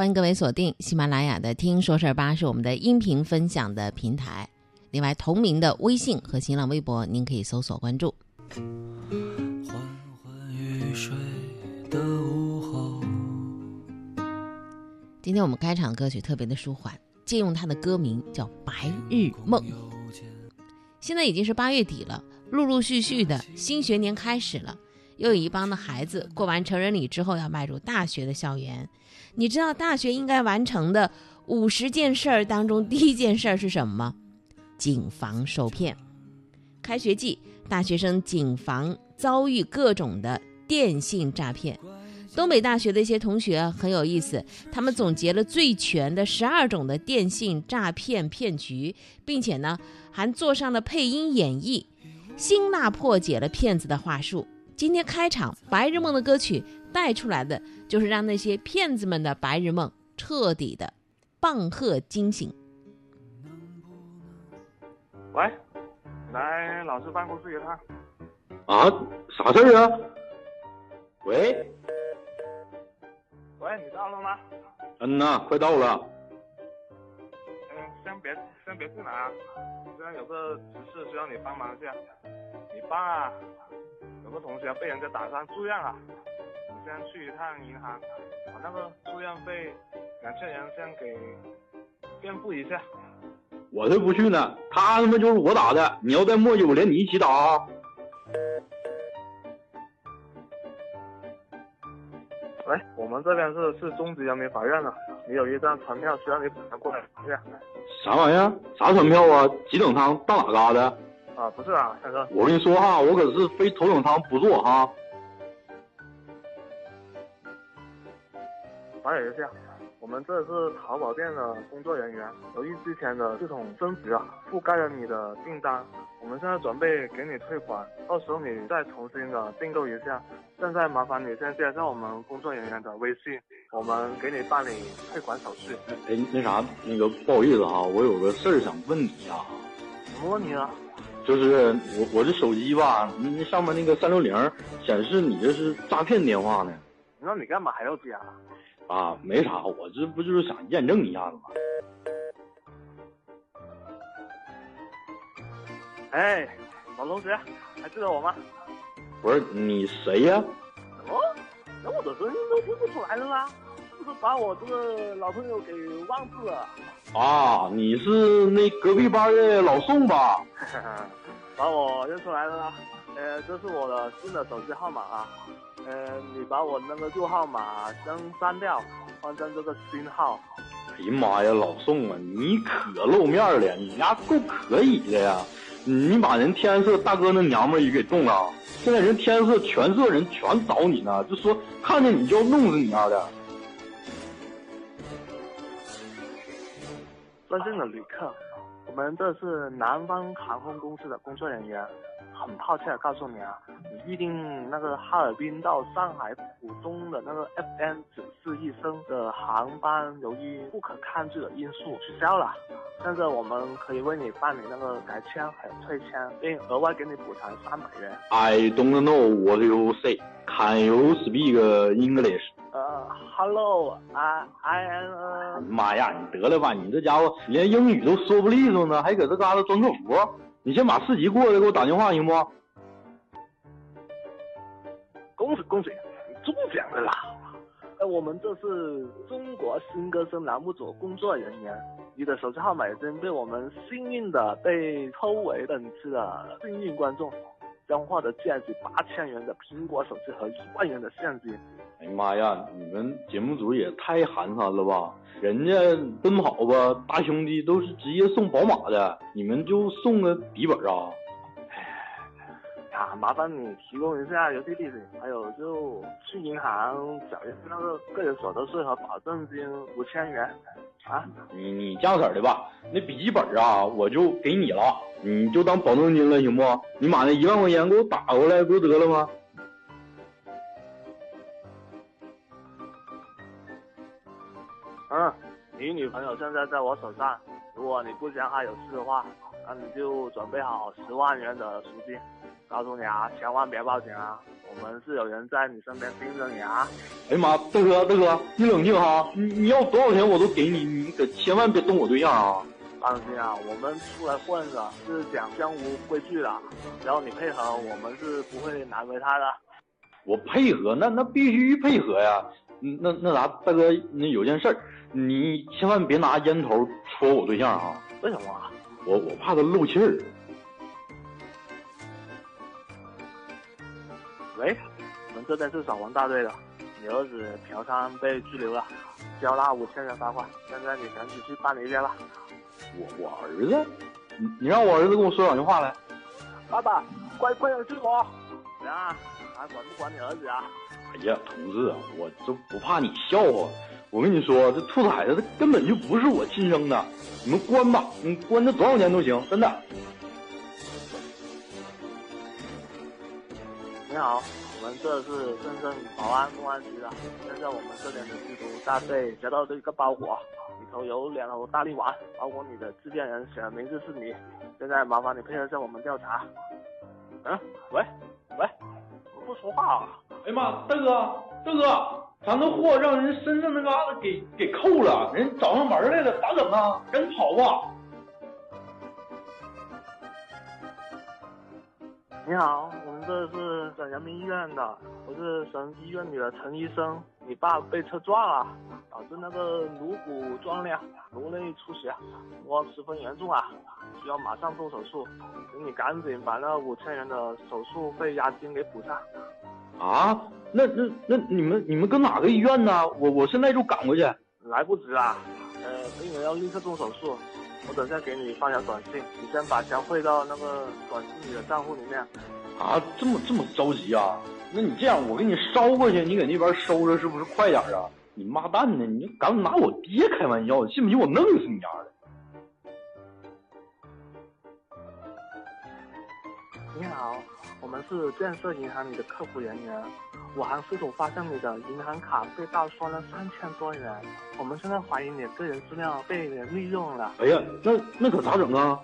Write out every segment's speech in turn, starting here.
欢迎各位锁定喜马拉雅的“听说事儿吧”，是我们的音频分享的平台。另外，同名的微信和新浪微博，您可以搜索关注。缓缓欲睡的午后，今天我们开场歌曲特别的舒缓，借用它的歌名叫《白日梦》。现在已经是八月底了，陆陆续续的新学年开始了，又有一帮的孩子过完成人礼之后要迈入大学的校园。你知道大学应该完成的五十件事儿当中，第一件事儿是什么吗？谨防受骗。开学季，大学生谨防遭遇各种的电信诈骗。东北大学的一些同学很有意思，他们总结了最全的十二种的电信诈骗骗局，并且呢还做上了配音演绎，辛辣破解了骗子的话术。今天开场《白日梦》的歌曲带出来的，就是让那些骗子们的白日梦彻底的棒喝惊醒。喂，来老师办公室一趟。啊，啥事儿啊？喂，喂，你到了吗？嗯呐，快到了。别先别进来啊，现在有个急事需要你帮忙一下。你爸啊，有个同学被人家打伤住院了，你先去一趟银行，把那个住院费两千元先给垫付一下。我才不去呢，他他妈就是我打的。你要再磨叽，我连你一起打！喂，我们这边是市中级人民法院的，你有一张传票需要你本人过来一下。啥玩意儿？啥船票啊？几等舱到哪嘎的？啊，不是啊，大哥，我跟你说哈，我可是非头等舱不坐哈。打扰一下，我们这是淘宝店的工作人员，由于之前的系统升级啊，覆盖了你的订单，我们现在准备给你退款，到时候你再重新的订购一下。现在麻烦你先加上我们工作人员的微信，我们给你办理退款手续。哎，那啥，那个不好意思哈，我有个事儿想问你啊，什么问题啊？就是我我这手机吧，那上面那个三六零显示你这是诈骗电话呢。那你干嘛还要加？啊，没啥，我这不就是想验证一下子吗？哎，老同学，还记得我吗？不是你谁呀？哦，那我的声音都听不出来了吗？是不是把我这个老朋友给忘记了？啊，你是那隔壁班的老宋吧？把我认出来了吗？呃，这是我的新的手机号码啊。呃，你把我那个旧号码先删掉，换成这个新号。哎呀妈呀，老宋啊，你可露面了，你丫够可以的呀！你把人天色大哥那娘们儿也给动了，现在人天色全色人全找你呢，就说看见你就要弄死你丫的。尊敬的旅客，我们这是南方航空公司的工作人员，很抱歉地告诉你啊，你预定那个哈尔滨到上海浦东的那个 FM 九四一升的航班，由于不可抗拒的因素取消了。现在我们可以为你办理那个改签还有退签，并额外给你补偿三百元。I don't know what you say. Can you speak English? 呃，Hello，I I am 呃妈呀，你得了吧！你这家伙连英语都说不利索呢，还搁这嘎达装客服。你先把四级过了，给我打电话行不？恭喜恭喜，中奖了啦！哎，我们这是中国新歌声栏目组工作人员，你的手机号码已经被我们幸运的被抽为本次的幸运观众，将获得价值八千元的苹果手机和一万元的现金。哎呀妈呀，你们节目组也太寒酸了吧！人家奔跑吧大兄弟都是直接送宝马的，你们就送个笔记本啊？啊，麻烦你提供一下邮寄地址，还有就去银行缴一次那个个人所得税和保证金五千元。啊，你你这样式儿的吧，那笔记本啊，我就给你了，你就当保证金了，行不？你把那一万块钱给我打过来，不就得了吗？嗯，你女朋友现在在我手上，如果你不想她有事的话，那你就准备好十万元的赎金。告诉你啊，千万别报警啊！我们是有人在你身边盯着你啊。哎呀妈，大哥大哥，你冷静哈，你你要多少钱我都给你，你可千万别动我对象啊！放心啊，我们出来混的是讲江湖规矩的，只要你配合，我们是不会难为他的。我配合，那那必须配合呀。嗯那那啥，大哥，那有件事儿，你千万别拿烟头戳我对象啊！为什么啊？我我怕他漏气儿。喂，我们这边是扫黄大队的，你儿子嫖娼被拘留了，交纳五千元罚款，现在你赶紧去办理一下吧。我我儿子，你你让我儿子跟我说两句话来。爸爸，快快点救我！怎样啊？还管不管你儿子啊？哎呀，同志啊，我这不怕你笑话。我跟你说，这兔崽子他根本就不是我亲生的，你们关吧，你关他多少年都行，真的。好，我们这是深圳宝安公安局的，现在我们这边的缉毒大队接到这个包裹，里头有两头大力丸，包裹里的制件人写的名字是你，现在麻烦你配合一下我们调查。嗯，喂喂，怎么不说话啊？哎呀妈，大哥大哥，咱的货让人身上那嘎达给给扣了，人找上门来了，咋整啊？赶紧跑吧！你好，我们这是省人民医院的，我是省医院里的陈医生。你爸被车撞了，导致那个颅骨撞裂，颅内出血，情况十分严重啊，需要马上动手术，请你赶紧把那五千元的手术费押金给补上。啊，那那那你们你们跟哪个医院呢？我我现在就赶过去。来不及了，呃，病人要立刻动手术，我等下给你发条短信，你先把钱汇到那个短信里的账户里面。啊，这么这么着急啊？那你这样，我给你捎过去，你搁那边收着，是不是快点啊？你妈蛋的，你敢拿我爹开玩笑？信不信我弄死你丫的？你好，我们是建设银行里的客服人员。我行系统发现你的银行卡被盗刷了三千多元，我们现在怀疑你个人资料被人利用了。哎呀，那那可咋整啊？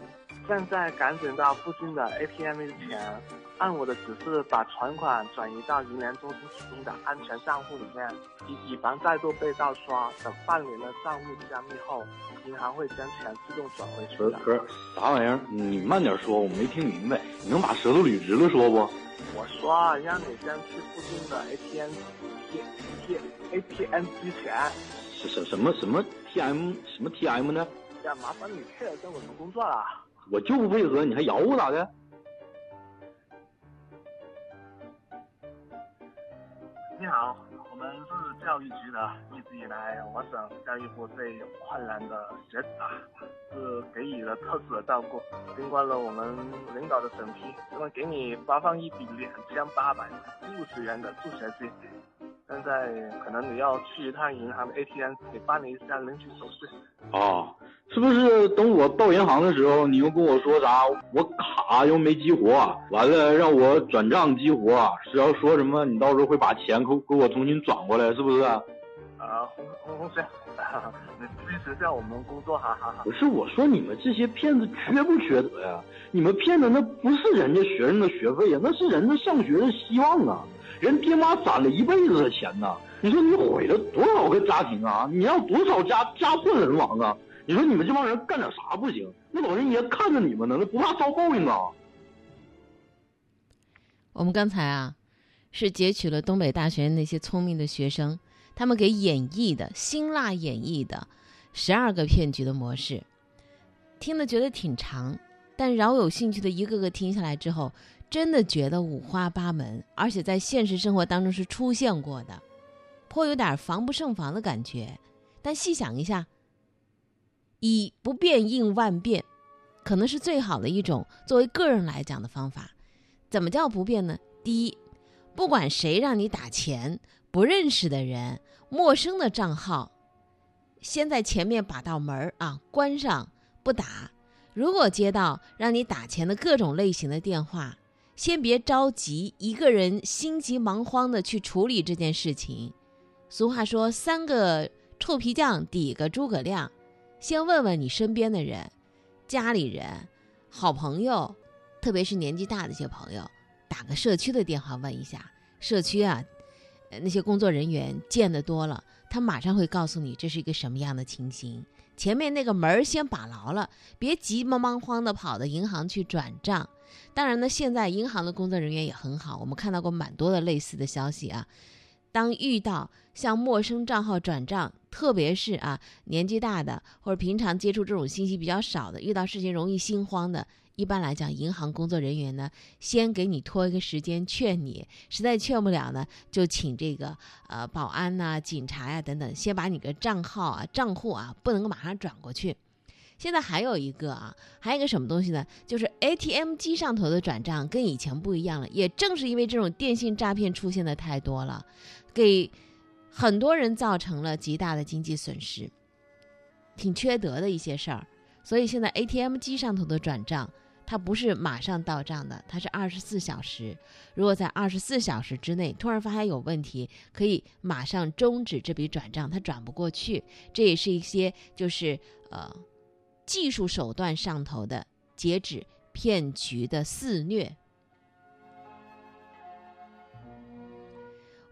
现在赶紧到附近的 ATM 前，按我的指示把存款转移到银联中心提供的安全账户里面，以以防再度被盗刷。等办理了账户加密后，银行会将钱自动转回去的。不是，啥玩意儿？你慢点说，我没听明白。你能把舌头捋直了说不？我说啊让你先去附近的 ATM 机 T ATM 机前，什什什么什么 TM 什么 TM 呢？呀，麻烦你配合跟我们工作了。我就不配合，你还咬我咋的？你好，我们是教育局的，一直以来我省教育部对困难的学子啊，是给予了特殊的照顾。经过了我们领导的审批，他们给你发放一笔两千八百六十元的助学金。现在可能你要去一趟银行的 ATM 给办理一下领取手续。哦，是不是等我到银行的时候，你又跟我说啥？我卡又没激活，完了让我转账激活，是要说什么？你到时候会把钱给给我重新转过来，是不是？啊，红红红学，你支持一下我们工作，哈哈哈。不是我说你们这些骗子缺不缺德呀？你们骗的那不是人家学生的学费呀，那是人家上学的希望啊！人爹妈攒了一辈子的钱呐，你说你毁了多少个家庭啊？你让多少家家破人亡啊？你说你们这帮人干点啥不行？那老天爷看着你们呢，那不怕遭报应啊？我们刚才啊，是截取了东北大学那些聪明的学生，他们给演绎的辛辣演绎的十二个骗局的模式，听了觉得挺长，但饶有兴趣的一个个听下来之后，真的觉得五花八门，而且在现实生活当中是出现过的，颇有点防不胜防的感觉。但细想一下，以不变应万变，可能是最好的一种作为个人来讲的方法。怎么叫不变呢？第一，不管谁让你打钱，不认识的人、陌生的账号，先在前面把道门啊关上，不打。如果接到让你打钱的各种类型的电话，先别着急，一个人心急忙慌的去处理这件事情。俗话说，三个臭皮匠抵个诸葛亮。先问问你身边的人、家里人、好朋友。特别是年纪大的一些朋友，打个社区的电话问一下，社区啊，那些工作人员见得多了，他马上会告诉你这是一个什么样的情形。前面那个门儿先把牢了，别急忙忙慌的跑到银行去转账。当然呢，现在银行的工作人员也很好，我们看到过蛮多的类似的消息啊。当遇到向陌生账号转账，特别是啊年纪大的或者平常接触这种信息比较少的，遇到事情容易心慌的，一般来讲，银行工作人员呢，先给你拖一个时间劝你，实在劝不了呢，就请这个呃保安呐、警察呀、等等，先把你个账号啊、账户啊，不能够马上转过去。现在还有一个啊，还有一个什么东西呢？就是 ATM 机上头的转账跟以前不一样了。也正是因为这种电信诈骗出现的太多了，给很多人造成了极大的经济损失，挺缺德的一些事儿。所以现在 ATM 机上头的转账，它不是马上到账的，它是二十四小时。如果在二十四小时之内突然发现有问题，可以马上终止这笔转账，它转不过去。这也是一些就是呃。技术手段上头的截止骗局的肆虐。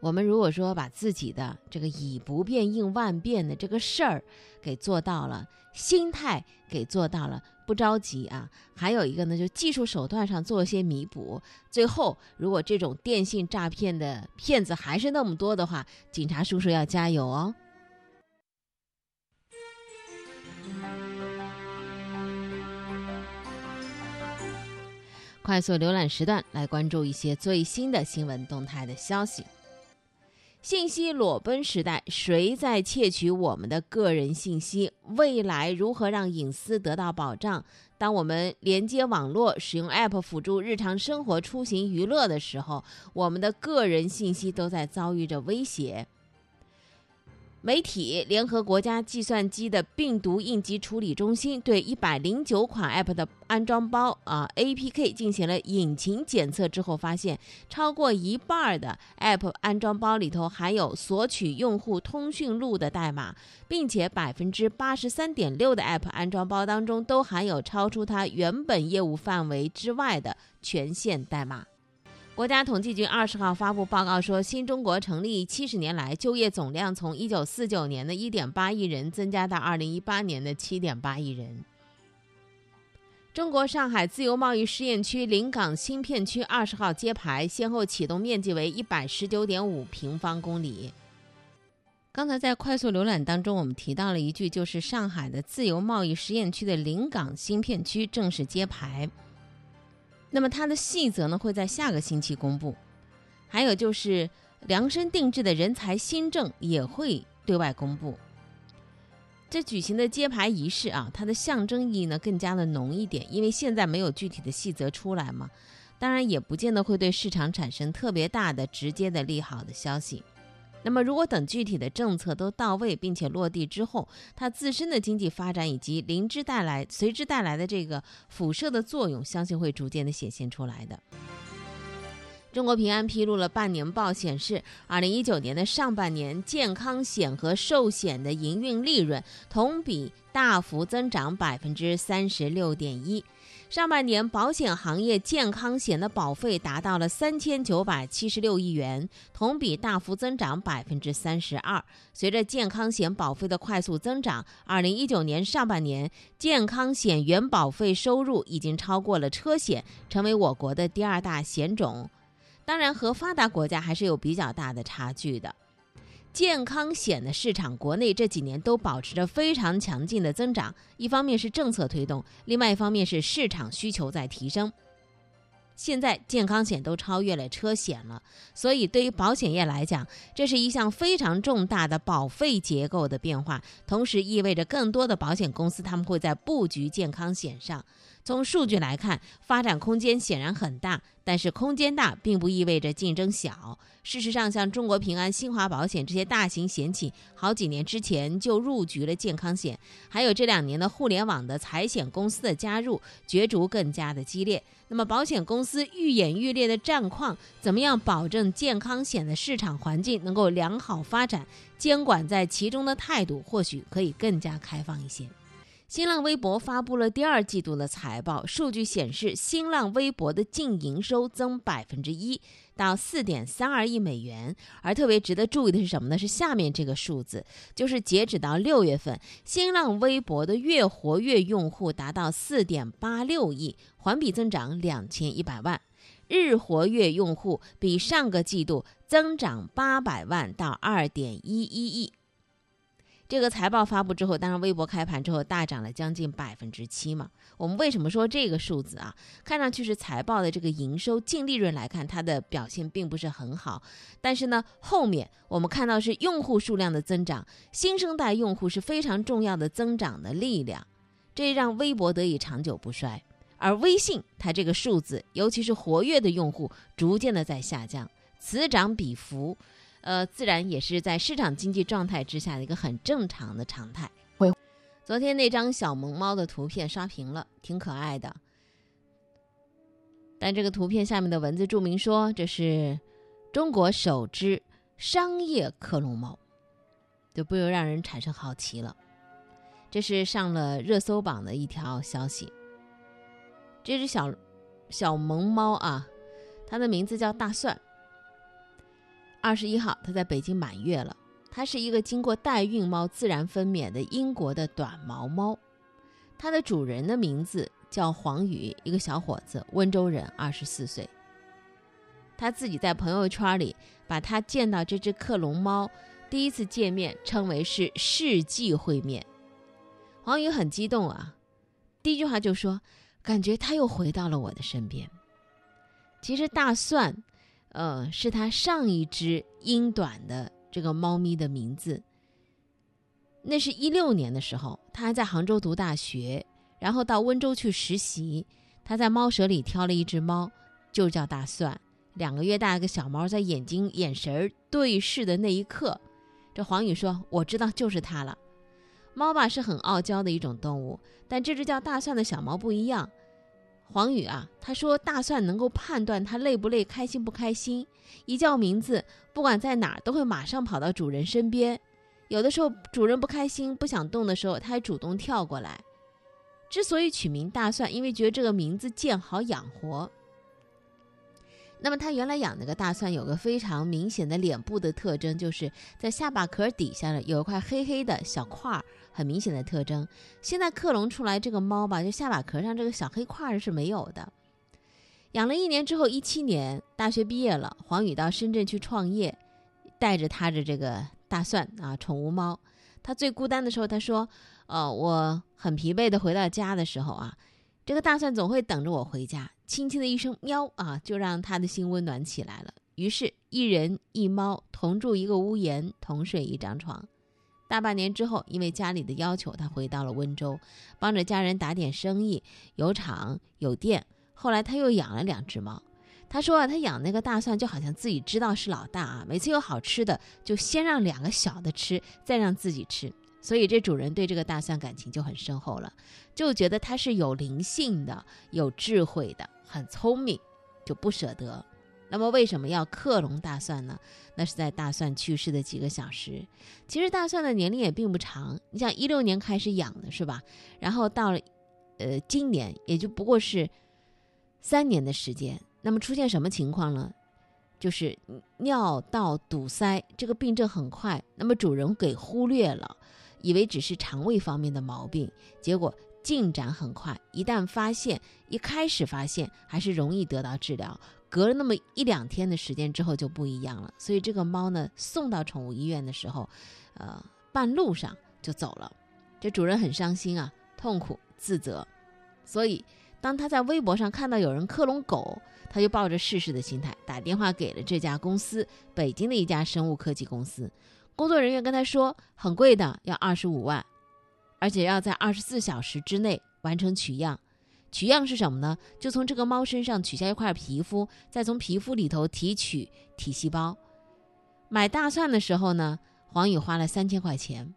我们如果说把自己的这个以不变应万变的这个事儿给做到了，心态给做到了，不着急啊。还有一个呢，就技术手段上做一些弥补。最后，如果这种电信诈骗的骗子还是那么多的话，警察叔叔要加油哦。快速浏览时段来关注一些最新的新闻动态的消息。信息裸奔时代，谁在窃取我们的个人信息？未来如何让隐私得到保障？当我们连接网络、使用 App 辅助日常生活、出行、娱乐的时候，我们的个人信息都在遭遇着威胁。媒体联合国家计算机的病毒应急处理中心对一百零九款 App 的安装包啊 APK 进行了引擎检测之后，发现超过一半的 App 安装包里头含有索取用户通讯录的代码，并且百分之八十三点六的 App 安装包当中都含有超出它原本业务范围之外的权限代码。国家统计局二十号发布报告说，新中国成立七十年来，就业总量从一九四九年的一点八亿人增加到二零一八年的七点八亿人。中国上海自由贸易试验区临港新片区二十号揭牌，先后启动，面积为一百十九点五平方公里。刚才在快速浏览当中，我们提到了一句，就是上海的自由贸易试验区的临港新片区正式揭牌。那么它的细则呢会在下个星期公布，还有就是量身定制的人才新政也会对外公布。这举行的揭牌仪式啊，它的象征意义呢更加的浓一点，因为现在没有具体的细则出来嘛，当然也不见得会对市场产生特别大的直接的利好的消息。那么，如果等具体的政策都到位并且落地之后，它自身的经济发展以及临之带来随之带来的这个辐射的作用，相信会逐渐的显现出来的。中国平安披露了半年报，显示，二零一九年的上半年，健康险和寿险的营运利润同比大幅增长百分之三十六点一。上半年，保险行业健康险的保费达到了三千九百七十六亿元，同比大幅增长百分之三十二。随着健康险保费的快速增长，二零一九年上半年健康险原保费收入已经超过了车险，成为我国的第二大险种。当然，和发达国家还是有比较大的差距的。健康险的市场，国内这几年都保持着非常强劲的增长。一方面是政策推动，另外一方面是市场需求在提升。现在健康险都超越了车险了，所以对于保险业来讲，这是一项非常重大的保费结构的变化，同时意味着更多的保险公司他们会在布局健康险上。从数据来看，发展空间显然很大，但是空间大并不意味着竞争小。事实上，像中国平安、新华保险这些大型险企，好几年之前就入局了健康险，还有这两年的互联网的财险公司的加入，角逐更加的激烈。那么，保险公司愈演愈烈的战况，怎么样保证健康险的市场环境能够良好发展？监管在其中的态度，或许可以更加开放一些。新浪微博发布了第二季度的财报，数据显示，新浪微博的净营收增百分之一，到四点三二亿美元。而特别值得注意的是什么呢？是下面这个数字，就是截止到六月份，新浪微博的月活跃用户达到四点八六亿，环比增长两千一百万；日活跃用户比上个季度增长八百万到二点一一亿。这个财报发布之后，当然微博开盘之后大涨了将近百分之七嘛。我们为什么说这个数字啊？看上去是财报的这个营收净利润来看，它的表现并不是很好。但是呢，后面我们看到是用户数量的增长，新生代用户是非常重要的增长的力量，这让微博得以长久不衰。而微信它这个数字，尤其是活跃的用户，逐渐的在下降，此涨彼伏。呃，自然也是在市场经济状态之下的一个很正常的常态。昨天那张小萌猫的图片刷屏了，挺可爱的。但这个图片下面的文字注明说，这是中国首只商业克隆猫，就不由让人产生好奇了。这是上了热搜榜的一条消息。这只小小萌猫啊，它的名字叫大蒜。二十一号，它在北京满月了。它是一个经过代孕猫自然分娩的英国的短毛猫。它的主人的名字叫黄宇，一个小伙子，温州人，二十四岁。他自己在朋友圈里把他见到这只克隆猫第一次见面称为是世纪会面。黄宇很激动啊，第一句话就说：“感觉他又回到了我的身边。”其实大蒜。呃，是他上一只英短的这个猫咪的名字。那是一六年的时候，他还在杭州读大学，然后到温州去实习。他在猫舍里挑了一只猫，就叫大蒜。两个月大一个小猫，在眼睛眼神对视的那一刻，这黄宇说：“我知道就是它了。”猫吧是很傲娇的一种动物，但这只叫大蒜的小猫不一样。黄宇啊，他说大蒜能够判断它累不累、开心不开心，一叫名字，不管在哪儿都会马上跑到主人身边。有的时候主人不开心、不想动的时候，它还主动跳过来。之所以取名大蒜，因为觉得这个名字贱，好养活。那么他原来养那个大蒜有个非常明显的脸部的特征，就是在下巴壳底下呢有一块黑黑的小块儿，很明显的特征。现在克隆出来这个猫吧，就下巴壳上这个小黑块儿是没有的。养了一年之后，一七年大学毕业了，黄宇到深圳去创业，带着他的这个大蒜啊宠物猫。他最孤单的时候，他说：“呃，我很疲惫的回到家的时候啊。”这个大蒜总会等着我回家，轻轻的一声喵啊，就让他的心温暖起来了。于是，一人一猫同住一个屋檐，同睡一张床。大半年之后，因为家里的要求，他回到了温州，帮着家人打点生意，有厂有店。后来，他又养了两只猫。他说啊，他养那个大蒜就好像自己知道是老大啊，每次有好吃的，就先让两个小的吃，再让自己吃。所以这主人对这个大蒜感情就很深厚了，就觉得它是有灵性的、有智慧的、很聪明，就不舍得。那么为什么要克隆大蒜呢？那是在大蒜去世的几个小时。其实大蒜的年龄也并不长，你想一六年开始养的是吧？然后到了，呃，今年也就不过是三年的时间。那么出现什么情况呢？就是尿道堵塞这个病症很快，那么主人给忽略了。以为只是肠胃方面的毛病，结果进展很快。一旦发现，一开始发现还是容易得到治疗。隔了那么一两天的时间之后就不一样了。所以这个猫呢，送到宠物医院的时候，呃，半路上就走了。这主人很伤心啊，痛苦自责。所以当他在微博上看到有人克隆狗，他就抱着试试的心态打电话给了这家公司，北京的一家生物科技公司。工作人员跟他说：“很贵的，要二十五万，而且要在二十四小时之内完成取样。取样是什么呢？就从这个猫身上取下一块皮肤，再从皮肤里头提取体细胞。买大蒜的时候呢，黄宇花了三千块钱，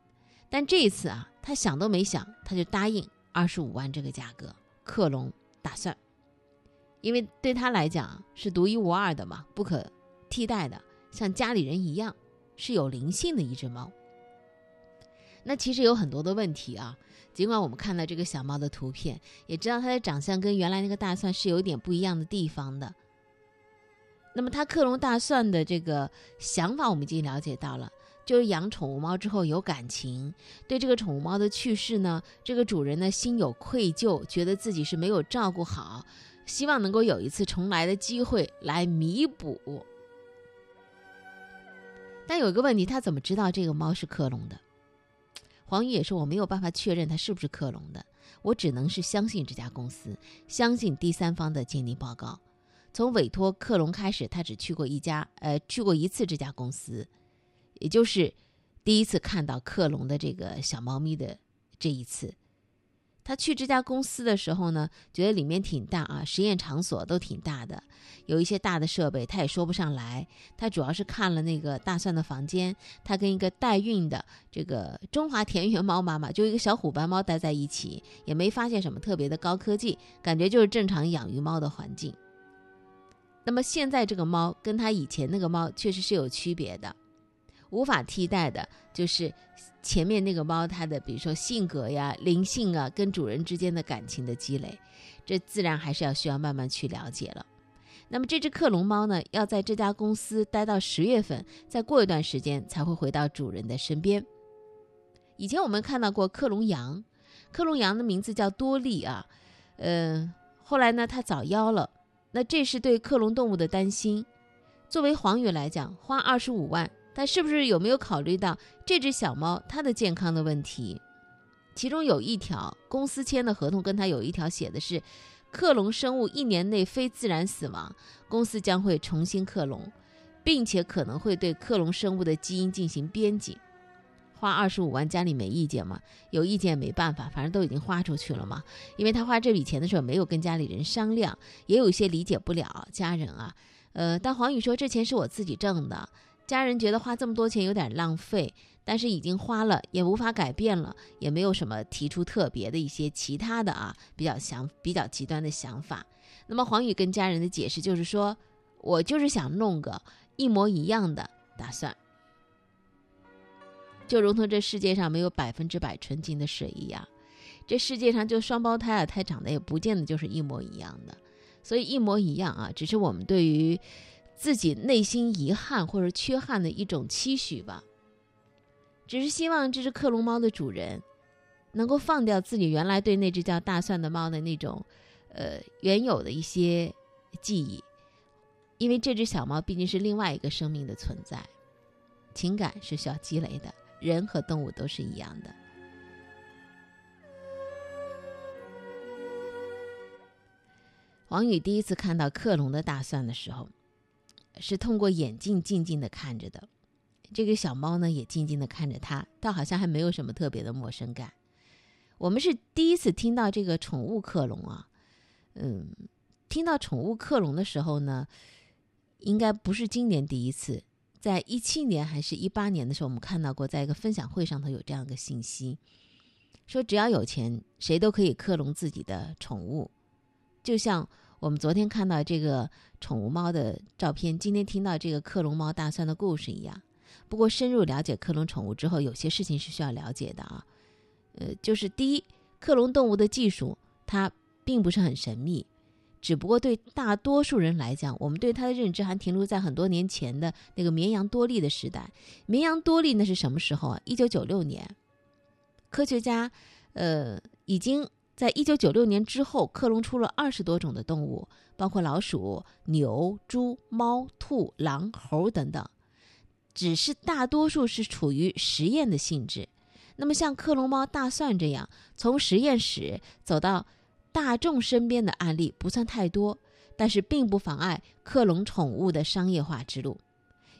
但这一次啊，他想都没想，他就答应二十五万这个价格克隆大蒜，因为对他来讲是独一无二的嘛，不可替代的，像家里人一样。”是有灵性的一只猫。那其实有很多的问题啊。尽管我们看到这个小猫的图片，也知道它的长相跟原来那个大蒜是有点不一样的地方的。那么它克隆大蒜的这个想法，我们已经了解到了，就是养宠物猫之后有感情，对这个宠物猫的去世呢，这个主人呢心有愧疚，觉得自己是没有照顾好，希望能够有一次重来的机会来弥补。但有一个问题，他怎么知道这个猫是克隆的？黄宇也说：“我没有办法确认它是不是克隆的，我只能是相信这家公司，相信第三方的鉴定报告。从委托克隆开始，他只去过一家，呃，去过一次这家公司，也就是第一次看到克隆的这个小猫咪的这一次。”他去这家公司的时候呢，觉得里面挺大啊，实验场所都挺大的，有一些大的设备，他也说不上来。他主要是看了那个大蒜的房间，他跟一个代孕的这个中华田园猫妈妈，就一个小虎斑猫待在一起，也没发现什么特别的高科技，感觉就是正常养育猫的环境。那么现在这个猫跟他以前那个猫确实是有区别的。无法替代的就是前面那个猫，它的比如说性格呀、灵性啊，跟主人之间的感情的积累，这自然还是要需要慢慢去了解了。那么这只克隆猫呢，要在这家公司待到十月份，再过一段时间才会回到主人的身边。以前我们看到过克隆羊，克隆羊的名字叫多利啊，嗯，后来呢它早夭了，那这是对克隆动物的担心。作为黄宇来讲，花二十五万。但是不是有没有考虑到这只小猫它的健康的问题？其中有一条公司签的合同跟它有一条写的是，克隆生物一年内非自然死亡，公司将会重新克隆，并且可能会对克隆生物的基因进行编辑。花二十五万，家里没意见吗？有意见没办法，反正都已经花出去了嘛。因为他花这笔钱的时候没有跟家里人商量，也有一些理解不了家人啊。呃，但黄宇说这钱是我自己挣的。家人觉得花这么多钱有点浪费，但是已经花了，也无法改变了，也没有什么提出特别的一些其他的啊比较想比较极端的想法。那么黄宇跟家人的解释就是说，我就是想弄个一模一样的打算，就如同这世界上没有百分之百纯净的水一样，这世界上就双胞胎啊，他长得也不见得就是一模一样的，所以一模一样啊，只是我们对于。自己内心遗憾或者缺憾的一种期许吧，只是希望这只克隆猫的主人能够放掉自己原来对那只叫大蒜的猫的那种，呃原有的一些记忆，因为这只小猫毕竟是另外一个生命的存在，情感是需要积累的，人和动物都是一样的。王宇第一次看到克隆的大蒜的时候。是通过眼镜静静的看着的，这个小猫呢也静静的看着它，倒好像还没有什么特别的陌生感。我们是第一次听到这个宠物克隆啊，嗯，听到宠物克隆的时候呢，应该不是今年第一次，在一七年还是一八年的时候，我们看到过，在一个分享会上头有这样一个信息，说只要有钱，谁都可以克隆自己的宠物，就像。我们昨天看到这个宠物猫的照片，今天听到这个克隆猫大蒜的故事一样。不过深入了解克隆宠物之后，有些事情是需要了解的啊。呃，就是第一，克隆动物的技术它并不是很神秘，只不过对大多数人来讲，我们对它的认知还停留在很多年前的那个绵羊多利的时代。绵羊多利那是什么时候啊？一九九六年，科学家呃已经。在一九九六年之后，克隆出了二十多种的动物，包括老鼠、牛、猪、猫、兔、狼、猴等等。只是大多数是处于实验的性质。那么像克隆猫大蒜这样从实验室走到大众身边的案例不算太多，但是并不妨碍克隆宠物的商业化之路。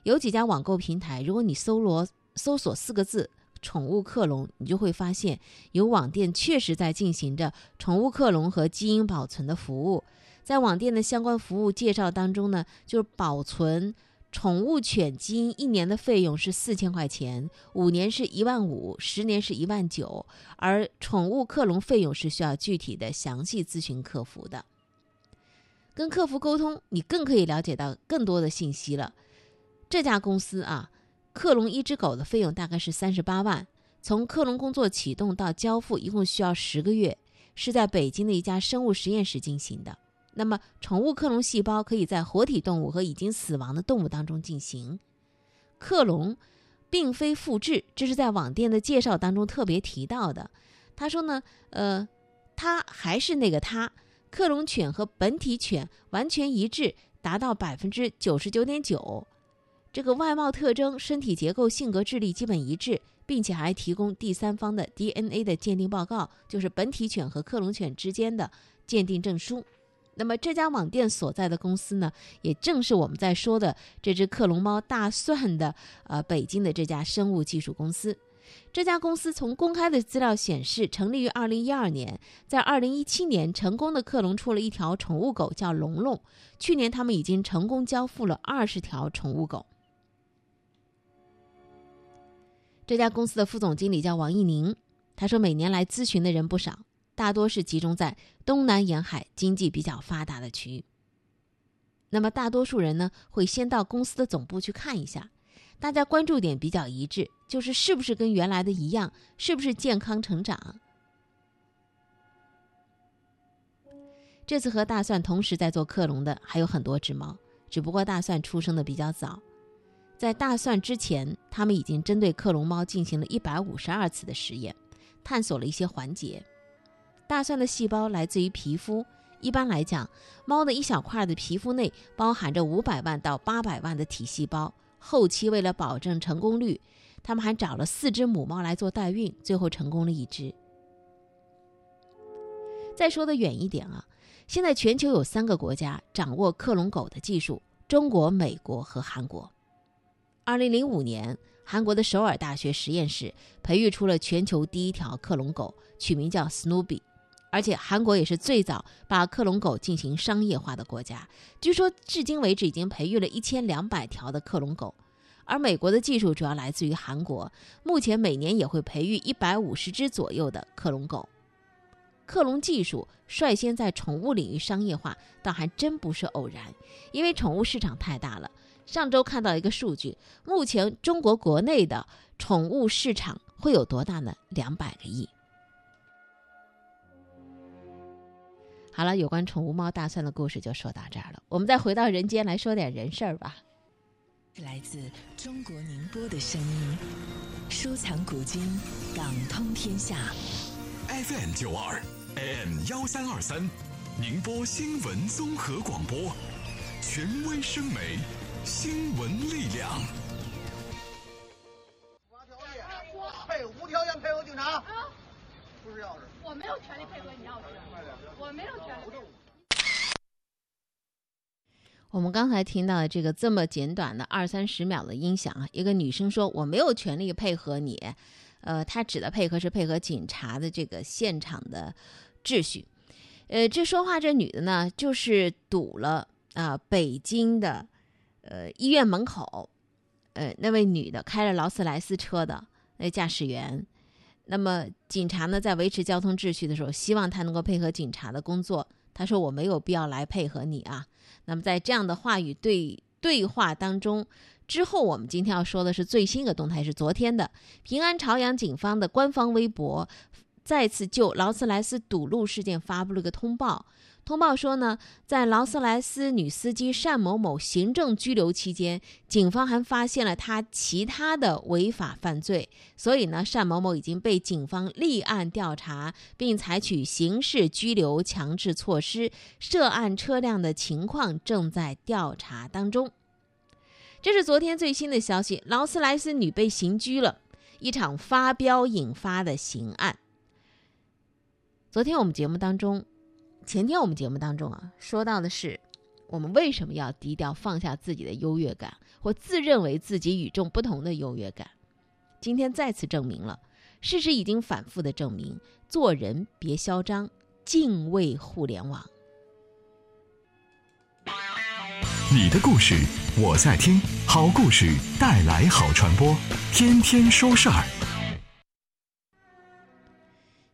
有几家网购平台，如果你搜罗搜索四个字。宠物克隆，你就会发现有网店确实在进行着宠物克隆和基因保存的服务。在网店的相关服务介绍当中呢，就是保存宠物犬基因一年的费用是四千块钱，五年是一万五，十年是一万九。而宠物克隆费用是需要具体的详细咨询客服的。跟客服沟通，你更可以了解到更多的信息了。这家公司啊。克隆一只狗的费用大概是三十八万，从克隆工作启动到交付一共需要十个月，是在北京的一家生物实验室进行的。那么，宠物克隆细胞可以在活体动物和已经死亡的动物当中进行克隆，并非复制，这是在网店的介绍当中特别提到的。他说呢，呃，他还是那个他，克隆犬和本体犬完全一致，达到百分之九十九点九，这个外貌特征、身体结构、性格、智力基本一致，并且还提供第三方的 DNA 的鉴定报告，就是本体犬和克隆犬之间的鉴定证书。那么这家网店所在的公司呢，也正是我们在说的这只克隆猫大蒜的呃北京的这家生物技术公司。这家公司从公开的资料显示，成立于二零一二年，在二零一七年成功的克隆出了一条宠物狗，叫龙龙。去年他们已经成功交付了二十条宠物狗。这家公司的副总经理叫王一宁，他说每年来咨询的人不少。大多是集中在东南沿海经济比较发达的区域。那么大多数人呢，会先到公司的总部去看一下。大家关注点比较一致，就是是不是跟原来的一样，是不是健康成长。这次和大蒜同时在做克隆的还有很多只猫，只不过大蒜出生的比较早。在大蒜之前，他们已经针对克隆猫进行了一百五十二次的实验，探索了一些环节。大蒜的细胞来自于皮肤。一般来讲，猫的一小块的皮肤内包含着五百万到八百万的体细胞。后期为了保证成功率，他们还找了四只母猫来做代孕，最后成功了一只。再说的远一点啊，现在全球有三个国家掌握克隆狗的技术：中国、美国和韩国。二零零五年，韩国的首尔大学实验室培育出了全球第一条克隆狗，取名叫 Snoopy。而且韩国也是最早把克隆狗进行商业化的国家，据说至今为止已经培育了一千两百条的克隆狗。而美国的技术主要来自于韩国，目前每年也会培育一百五十只左右的克隆狗。克隆技术率先在宠物领域商业化，倒还真不是偶然，因为宠物市场太大了。上周看到一个数据，目前中国国内的宠物市场会有多大呢？两百个亿。好了，有关宠物猫大蒜的故事就说到这儿了。我们再回到人间来说点人事儿吧。来自中国宁波的声音，收藏古今，港通天下。FM 九二，AM 幺三二三，宁波新闻综合广播，权威声美，新闻力量。配无条件配合警察，不是钥匙。我没有权利配合你钥匙，我没有权利。我们刚才听到的这个这么简短的二三十秒的音响啊，一个女生说：“我没有权利配合你。”呃，她指的配合是配合警察的这个现场的秩序。呃，这说话这女的呢，就是堵了啊北京的呃医院门口，呃那位女的开着劳斯莱斯车的那驾驶员。那么警察呢，在维持交通秩序的时候，希望他能够配合警察的工作。他说：“我没有必要来配合你啊。”那么在这样的话语对对话当中，之后我们今天要说的是最新的动态，是昨天的平安朝阳警方的官方微博再次就劳斯莱斯堵路事件发布了个通报。通报说呢，在劳斯莱斯女司机单某某行政拘留期间，警方还发现了她其他的违法犯罪，所以呢，单某某已经被警方立案调查，并采取刑事拘留强制措施，涉案车辆的情况正在调查当中。这是昨天最新的消息，劳斯莱斯女被刑拘了，一场发飙引发的刑案。昨天我们节目当中。前天我们节目当中啊，说到的是我们为什么要低调放下自己的优越感，或自认为自己与众不同的优越感。今天再次证明了，事实已经反复的证明，做人别嚣张，敬畏互联网。你的故事我在听，好故事带来好传播，天天说事儿。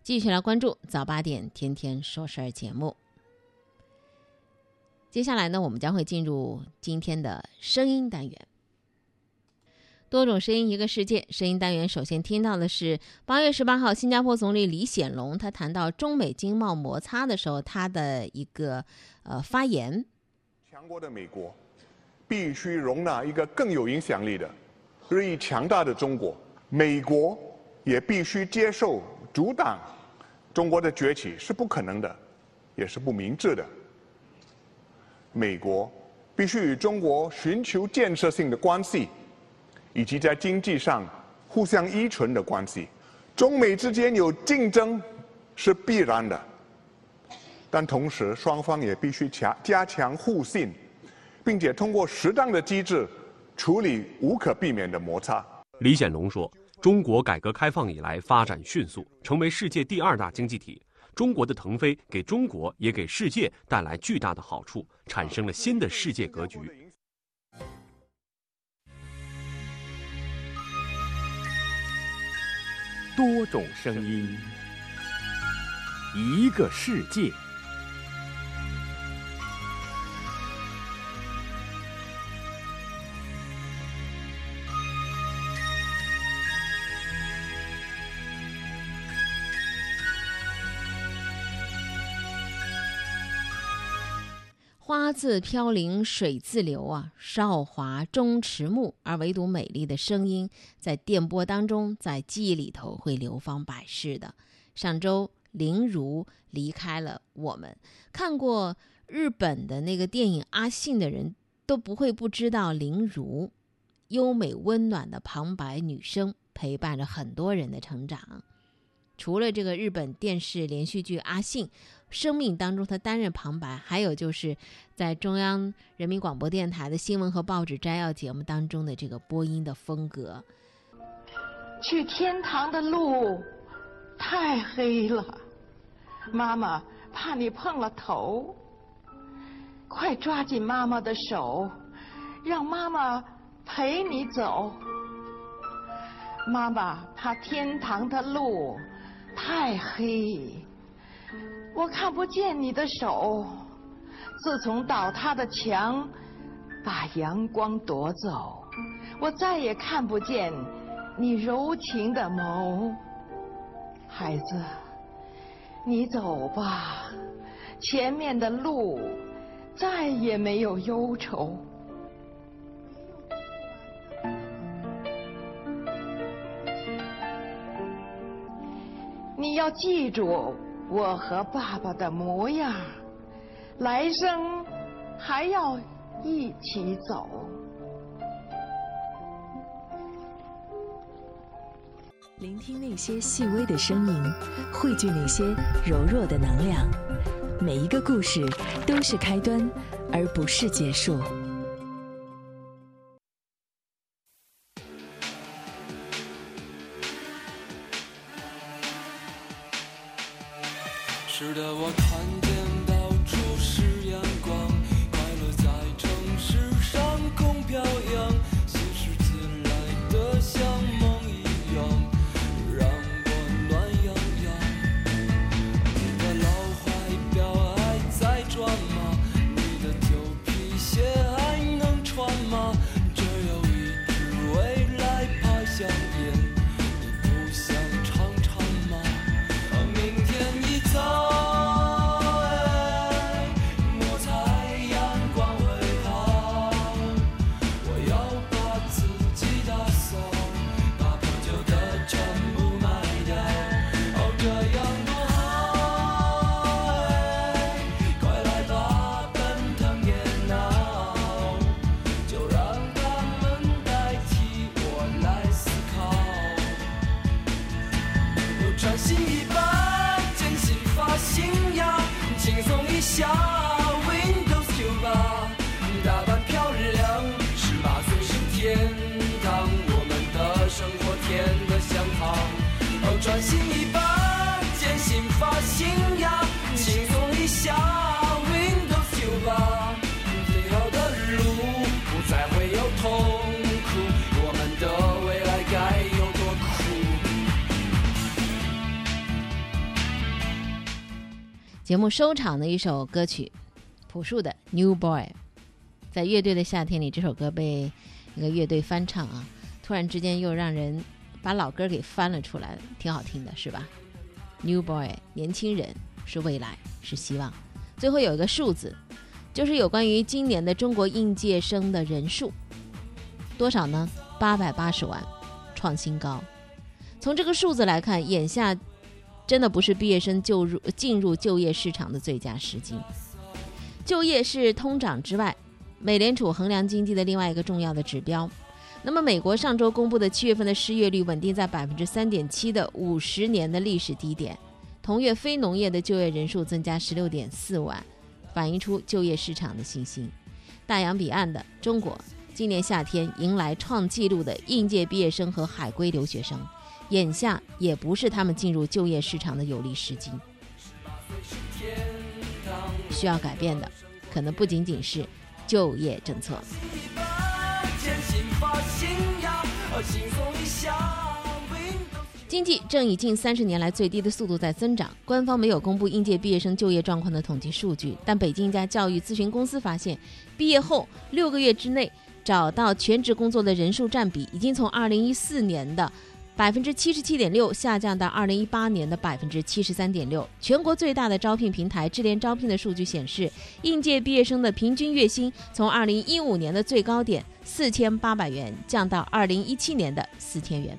继续来关注早八点天天说事儿节目。接下来呢，我们将会进入今天的声音单元。多种声音，一个世界。声音单元首先听到的是八月十八号，新加坡总理李显龙他谈到中美经贸摩擦的时候，他的一个呃发言。强国的美国必须容纳一个更有影响力的、日益强大的中国。美国也必须接受阻挡中国的崛起是不可能的，也是不明智的。美国必须与中国寻求建设性的关系，以及在经济上互相依存的关系。中美之间有竞争是必然的，但同时双方也必须强加强互信，并且通过适当的机制处理无可避免的摩擦。李显龙说：“中国改革开放以来发展迅速，成为世界第二大经济体。”中国的腾飞给中国也给世界带来巨大的好处，产生了新的世界格局。多种声音，一个世界。花自飘零水自流啊，韶华终迟暮，而唯独美丽的声音在电波当中，在记忆里头会流芳百世的。上周林如离开了我们，看过日本的那个电影《阿信》的人都不会不知道林如，优美温暖的旁白女声陪伴着很多人的成长。除了这个日本电视连续剧《阿信》。生命当中，他担任旁白，还有就是在中央人民广播电台的新闻和报纸摘要节目当中的这个播音的风格。去天堂的路太黑了，妈妈怕你碰了头，快抓紧妈妈的手，让妈妈陪你走。妈妈怕天堂的路太黑。我看不见你的手，自从倒塌的墙把阳光夺走，我再也看不见你柔情的眸。孩子，你走吧，前面的路再也没有忧愁。你要记住。我和爸爸的模样，来生还要一起走。聆听那些细微的声音，汇聚那些柔弱的能量。每一个故事都是开端，而不是结束。heard of what 是的路不再会有痛苦，我们的未来该有多酷。节目收场的一首歌曲，朴树的《New Boy》，在乐队的夏天里，这首歌被一个乐队翻唱啊。突然之间又让人把老歌给翻了出来，挺好听的，是吧？New Boy，年轻人是未来，是希望。最后有一个数字，就是有关于今年的中国应届生的人数，多少呢？八百八十万，创新高。从这个数字来看，眼下真的不是毕业生就入进入就业市场的最佳时机。就业是通胀之外，美联储衡量经济的另外一个重要的指标。那么，美国上周公布的七月份的失业率稳定在百分之三点七的五十年的历史低点。同月非农业的就业人数增加十六点四万，反映出就业市场的信心。大洋彼岸的中国，今年夏天迎来创纪录的应届毕业生和海归留学生，眼下也不是他们进入就业市场的有利时机。需要改变的，可能不仅仅是就业政策。经济正以近三十年来最低的速度在增长。官方没有公布应届毕业生就业状况的统计数据，但北京一家教育咨询公司发现，毕业后六个月之内找到全职工作的人数占比，已经从二零一四年的。百分之七十七点六下降到二零一八年的百分之七十三点六。全国最大的招聘平台智联招聘的数据显示，应届毕业生的平均月薪从二零一五年的最高点四千八百元降到二零一七年的四千元。